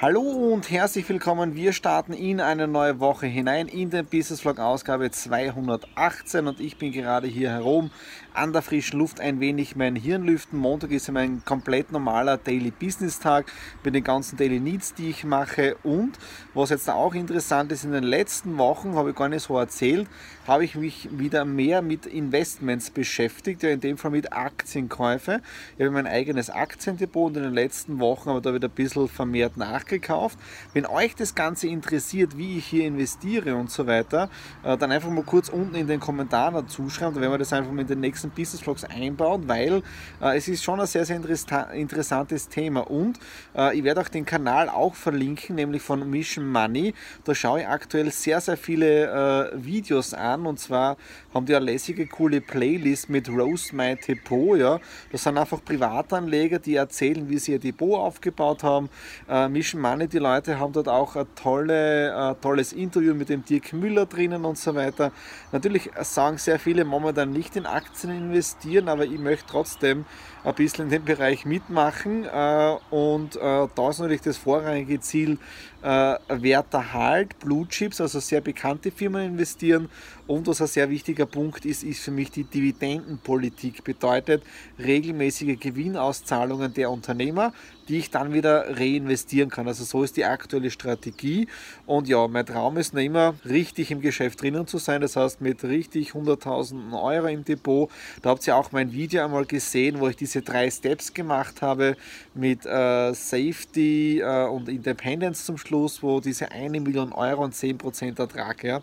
Hallo und herzlich willkommen. Wir starten in eine neue Woche hinein in den Business Vlog Ausgabe 218 und ich bin gerade hier herum an der frischen Luft ein wenig mein Hirn lüften. Montag ist mein komplett normaler Daily Business Tag mit den ganzen Daily Needs, die ich mache. Und was jetzt auch interessant ist, in den letzten Wochen, habe ich gar nicht so erzählt, habe ich mich wieder mehr mit Investments beschäftigt, ja in dem Fall mit Aktienkäufe. Ich habe mein eigenes Aktiendepot und in den letzten Wochen aber da wieder ein bisschen vermehrt nachgekauft. Wenn euch das Ganze interessiert, wie ich hier investiere und so weiter, äh, dann einfach mal kurz unten in den Kommentaren dazu schreiben, dann werden wir das einfach mal in den nächsten Business Vlogs einbauen, weil äh, es ist schon ein sehr, sehr interessantes Thema und äh, ich werde auch den Kanal auch verlinken, nämlich von Mission Money. Da schaue ich aktuell sehr, sehr viele Videos an und zwar haben die eine lässige, coole Playlist mit Roast My Depot. Ja. Das sind einfach Privatanleger, die erzählen, wie sie ihr Depot aufgebaut haben. Mission Money, die Leute haben dort auch ein tolle, äh, tolles Interview mit dem Dirk Müller drinnen und so weiter. Natürlich sagen sehr viele momentan nicht in Aktien investieren, aber ich möchte trotzdem ein bisschen in dem Bereich mitmachen. Äh, und äh, da ist natürlich das vorrangige Ziel, äh, Werterhalt, Blue Chips, also sehr bekannte Firmen investieren. Und was ein sehr wichtiger Punkt ist, ist für mich die Dividendenpolitik. Bedeutet regelmäßige Gewinnauszahlungen der Unternehmer, die ich dann wieder reinvestieren kann. Also so ist die aktuelle Strategie. Und ja, mein Traum ist noch immer, richtig im Geschäft drinnen zu sein. Das heißt, mit richtig 100.000 Euro im Depot. Da habt ihr auch mein Video einmal gesehen, wo ich diese drei Steps gemacht habe mit äh, Safety äh, und Independence zum Schluss, wo diese eine Million Euro und 10% Ertrag. Ja.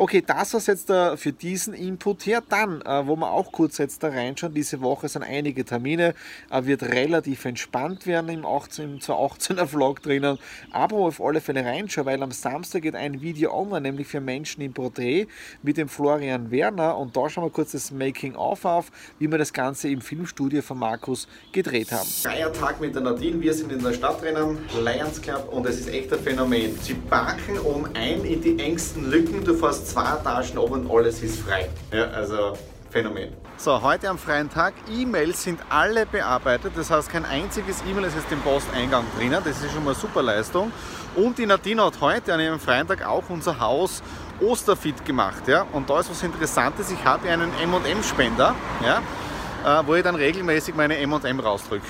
Okay, das war jetzt uh, für diesen Input her. Dann, uh, wo wir auch kurz jetzt da reinschauen, diese Woche sind einige Termine, uh, wird relativ entspannt werden im 18, 18er Vlog drinnen, aber auf alle Fälle reinschauen, weil am Samstag geht ein Video online, nämlich für Menschen im Porträt mit dem Florian Werner und da schauen wir kurz das Making-of auf, wie wir das Ganze im Filmstudio von Markus gedreht haben. Freier Tag mit der Nadine, wir sind in der Stadt drinnen, Lions Club und es ist echt Phänomen. Sie parken um ein in die engsten Lücken, du fährst zwei Etagen oben und alles ist frei. Ja, also Phänomen. So, heute am freien Tag. E-Mails sind alle bearbeitet. Das heißt, kein einziges E-Mail ist jetzt im Posteingang drinnen. Das ist schon mal super Leistung. Und die Nadine hat heute an ihrem freien Tag auch unser Haus Osterfit gemacht. Ja? Und da ist was Interessantes. Ich habe einen M&M-Spender, ja? Äh, wo ich dann regelmäßig meine M&M rausdrücke.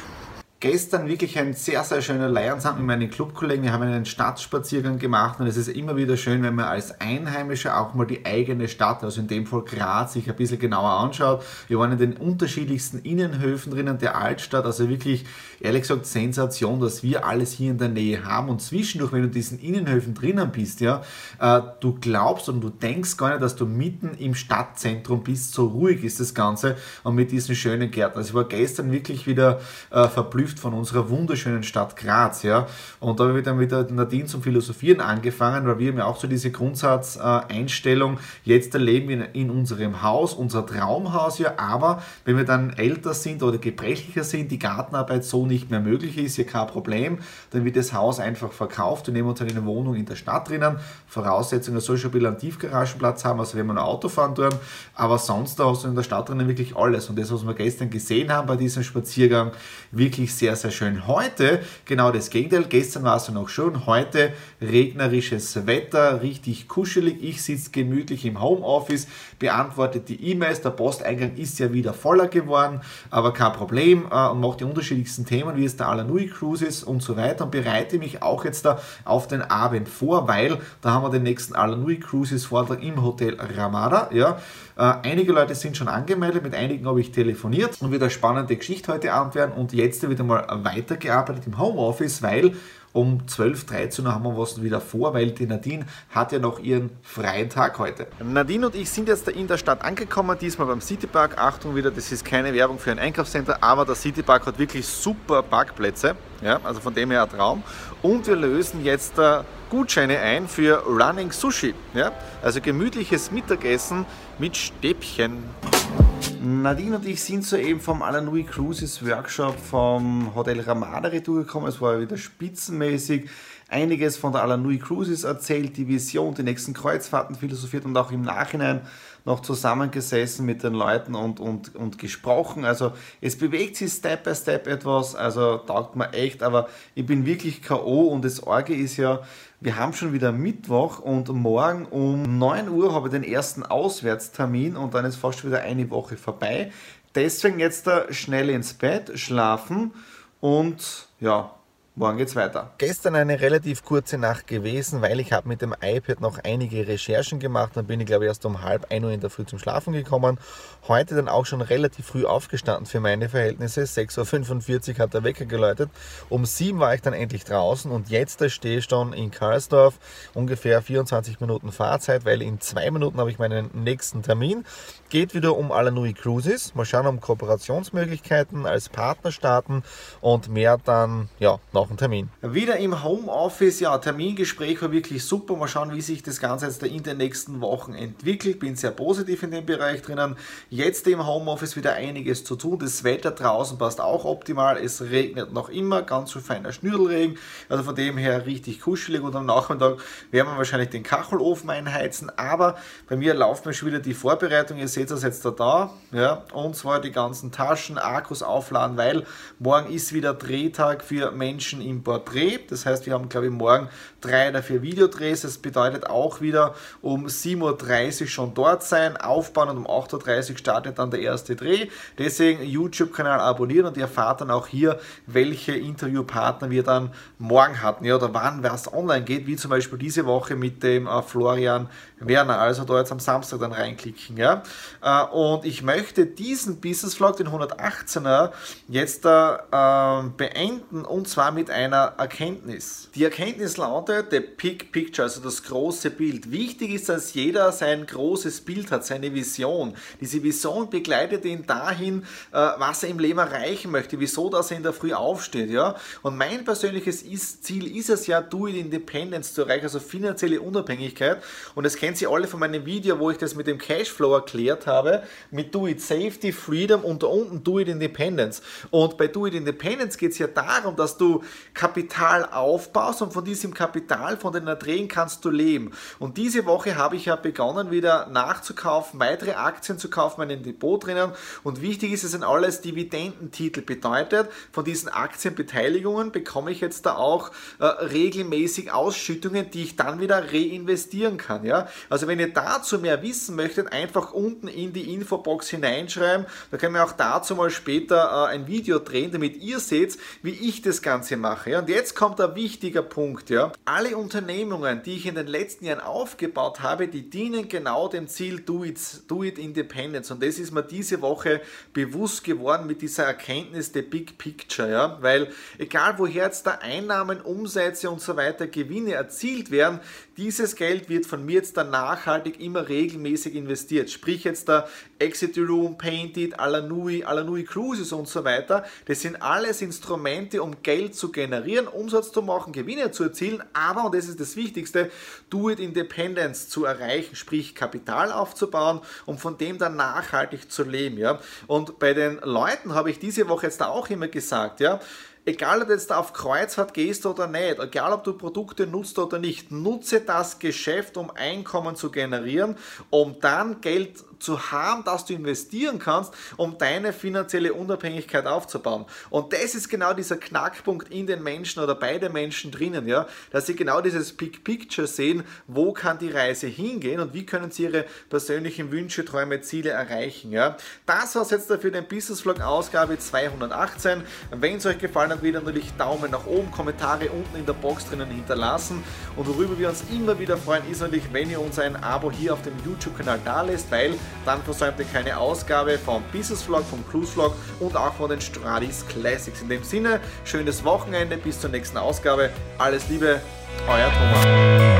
Gestern wirklich ein sehr, sehr schöner Leihensabend mit meinen Clubkollegen. Wir haben einen Stadtspaziergang gemacht und es ist immer wieder schön, wenn man als Einheimischer auch mal die eigene Stadt, also in dem Fall Graz, sich ein bisschen genauer anschaut. Wir waren in den unterschiedlichsten Innenhöfen drinnen der Altstadt, also wirklich, ehrlich gesagt, Sensation, dass wir alles hier in der Nähe haben und zwischendurch, wenn du in diesen Innenhöfen drinnen bist, ja, äh, du glaubst und du denkst gar nicht, dass du mitten im Stadtzentrum bist, so ruhig ist das Ganze und mit diesen schönen Gärten. Also ich war gestern wirklich wieder äh, verblüfft verblüfft von unserer wunderschönen Stadt Graz. Ja? Und da habe ich dann mit der Nadine zum Philosophieren angefangen, weil wir haben ja auch so diese Grundsatzeinstellung, jetzt erleben wir in unserem Haus, unser Traumhaus ja, aber wenn wir dann älter sind oder gebrechlicher sind, die Gartenarbeit so nicht mehr möglich ist, hier kein Problem, dann wird das Haus einfach verkauft. Wir nehmen uns dann eine Wohnung in der Stadt drinnen. Voraussetzung, es soll schon ein bisschen einen Tiefgaragenplatz haben, also wenn wir ein Auto fahren tun, aber sonst da hast du in der Stadt drinnen wirklich alles. Und das, was wir gestern gesehen haben bei diesem Spaziergang, wirklich sehr, sehr schön. Heute genau das Gegenteil. Gestern war es noch schön. Heute regnerisches Wetter, richtig kuschelig. Ich sitze gemütlich im Homeoffice, beantworte die E-Mails. Der Posteingang ist ja wieder voller geworden, aber kein Problem. Äh, und mache die unterschiedlichsten Themen, wie es der Alanui Cruise ist und so weiter. Und bereite mich auch jetzt da auf den Abend vor, weil da haben wir den nächsten Alanui Cruises Vortrag im Hotel Ramada. Ja. Äh, einige Leute sind schon angemeldet, mit einigen habe ich telefoniert und wieder spannende Geschichte heute Abend werden und jetzt wieder mal weitergearbeitet im Homeoffice, weil um 12, 13 Uhr haben wir was wieder vor, weil die Nadine hat ja noch ihren freien Tag heute. Nadine und ich sind jetzt in der Stadt angekommen, diesmal beim Citypark. Achtung wieder, das ist keine Werbung für ein Einkaufscenter, aber der Citypark hat wirklich super Parkplätze. Ja, also von dem her ein Traum. Und wir lösen jetzt äh, Gutscheine ein für Running Sushi. Ja? Also gemütliches Mittagessen mit Stäbchen. Nadine und ich sind soeben vom Alanui Cruises Workshop vom Hotel Ramada Retour gekommen. Es war wieder spitzenmäßig. Einiges von der Alanui Cruises erzählt, die Vision, die nächsten Kreuzfahrten philosophiert und auch im Nachhinein noch zusammengesessen mit den Leuten und, und, und gesprochen. Also es bewegt sich Step by Step etwas, also taugt mir echt, aber ich bin wirklich K.O. und das Orge ist ja, wir haben schon wieder Mittwoch und morgen um 9 Uhr habe ich den ersten Auswärtstermin und dann ist fast wieder eine Woche vorbei. Deswegen jetzt da schnell ins Bett, schlafen und ja, Morgen geht's weiter. Gestern eine relativ kurze Nacht gewesen, weil ich habe mit dem iPad noch einige Recherchen gemacht. Dann bin ich glaube ich erst um halb ein Uhr in der Früh zum Schlafen gekommen. Heute dann auch schon relativ früh aufgestanden für meine Verhältnisse. 6.45 Uhr hat der Wecker geläutet. Um 7 war ich dann endlich draußen und jetzt stehe ich schon in Karlsdorf. Ungefähr 24 Minuten Fahrzeit, weil in zwei Minuten habe ich meinen nächsten Termin. Geht wieder um Alanui Cruises. Mal schauen um Kooperationsmöglichkeiten als Partner starten und mehr dann ja noch auch einen Termin. Wieder im Homeoffice, ja, Termingespräch war wirklich super. Mal schauen, wie sich das Ganze jetzt in den nächsten Wochen entwickelt. Bin sehr positiv in dem Bereich drinnen. Jetzt im Homeoffice wieder einiges zu tun. Das Wetter draußen passt auch optimal. Es regnet noch immer, ganz so feiner Schnürdelregen. Also von dem her richtig kuschelig und am Nachmittag werden wir wahrscheinlich den Kachelofen einheizen. Aber bei mir läuft mir schon wieder die Vorbereitung. Ihr seht das jetzt da da. Ja, und zwar die ganzen Taschen, Akkus aufladen, weil morgen ist wieder Drehtag für Menschen Menschen im Porträt. Das heißt, wir haben, glaube ich, morgen drei oder vier Videodrehs. Das bedeutet auch wieder um 7.30 Uhr schon dort sein, aufbauen und um 8.30 Uhr startet dann der erste Dreh. Deswegen YouTube-Kanal abonnieren und ihr erfahrt dann auch hier, welche Interviewpartner wir dann morgen hatten ja, oder wann was online geht, wie zum Beispiel diese Woche mit dem äh, Florian Werner. Also da jetzt am Samstag dann reinklicken. Ja? Äh, und ich möchte diesen Business Vlog, den 118er, jetzt äh, beenden und zwar mit einer Erkenntnis. Die Erkenntnis lautet, der Big Picture, also das große Bild. Wichtig ist, dass jeder sein großes Bild hat, seine Vision. Diese Vision begleitet ihn dahin, äh, was er im Leben erreichen möchte, wieso dass er in der Früh aufsteht. Ja? Und mein persönliches Ziel ist es ja, Do It Independence zu erreichen, also finanzielle Unabhängigkeit. Und das kennt ihr alle von meinem Video, wo ich das mit dem Cashflow erklärt habe, mit Do It Safety, Freedom und da unten Do It Independence. Und bei Do It Independence geht es ja darum, dass du Kapital aufbaust und von diesem Kapital, von den Erträgen kannst du leben. Und diese Woche habe ich ja begonnen, wieder nachzukaufen, weitere Aktien zu kaufen, meinen Depot drinnen. Und wichtig ist, es sind alles Dividendentitel. Bedeutet, von diesen Aktienbeteiligungen bekomme ich jetzt da auch äh, regelmäßig Ausschüttungen, die ich dann wieder reinvestieren kann. Ja? Also wenn ihr dazu mehr wissen möchtet, einfach unten in die Infobox hineinschreiben. Da können wir auch dazu mal später äh, ein Video drehen, damit ihr seht, wie ich das Ganze mache. Ja? Und jetzt kommt ein wichtiger Punkt. Ja? Alle Unternehmungen, die ich in den letzten Jahren aufgebaut habe, die dienen genau dem Ziel Do It, Do It Independence. Und das ist mir diese Woche bewusst geworden mit dieser Erkenntnis der Big Picture. Ja? Weil egal woher jetzt da Einnahmen, Umsätze und so weiter, Gewinne erzielt werden, dieses Geld wird von mir jetzt dann nachhaltig immer regelmäßig investiert. Sprich jetzt da Exit Room, Painted, Alanui, Alanui Cruises und so weiter. Das sind alles Instrumente, um Geld generieren, Umsatz zu machen, Gewinne zu erzielen, aber, und das ist das Wichtigste, Do It Independence zu erreichen, sprich Kapital aufzubauen, um von dem dann nachhaltig zu leben. Ja? Und bei den Leuten habe ich diese Woche jetzt auch immer gesagt, ja, egal ob du jetzt auf Kreuzfahrt gehst oder nicht, egal ob du Produkte nutzt oder nicht, nutze das Geschäft, um Einkommen zu generieren, um dann Geld zu haben, dass du investieren kannst, um deine finanzielle Unabhängigkeit aufzubauen. Und das ist genau dieser Knackpunkt in den Menschen oder bei den Menschen drinnen, ja, dass sie genau dieses Big Picture sehen, wo kann die Reise hingehen und wie können sie ihre persönlichen Wünsche, Träume, Ziele erreichen, ja. Das war es jetzt dafür den Business Vlog Ausgabe 218. Wenn es euch gefallen hat, wieder natürlich Daumen nach oben, Kommentare unten in der Box drinnen hinterlassen und worüber wir uns immer wieder freuen, ist natürlich, wenn ihr uns ein Abo hier auf dem YouTube-Kanal da lässt, weil dann versäumt ihr keine Ausgabe vom Business Vlog, vom Cruise Vlog und auch von den Stradis Classics. In dem Sinne, schönes Wochenende, bis zur nächsten Ausgabe. Alles Liebe, euer Thomas.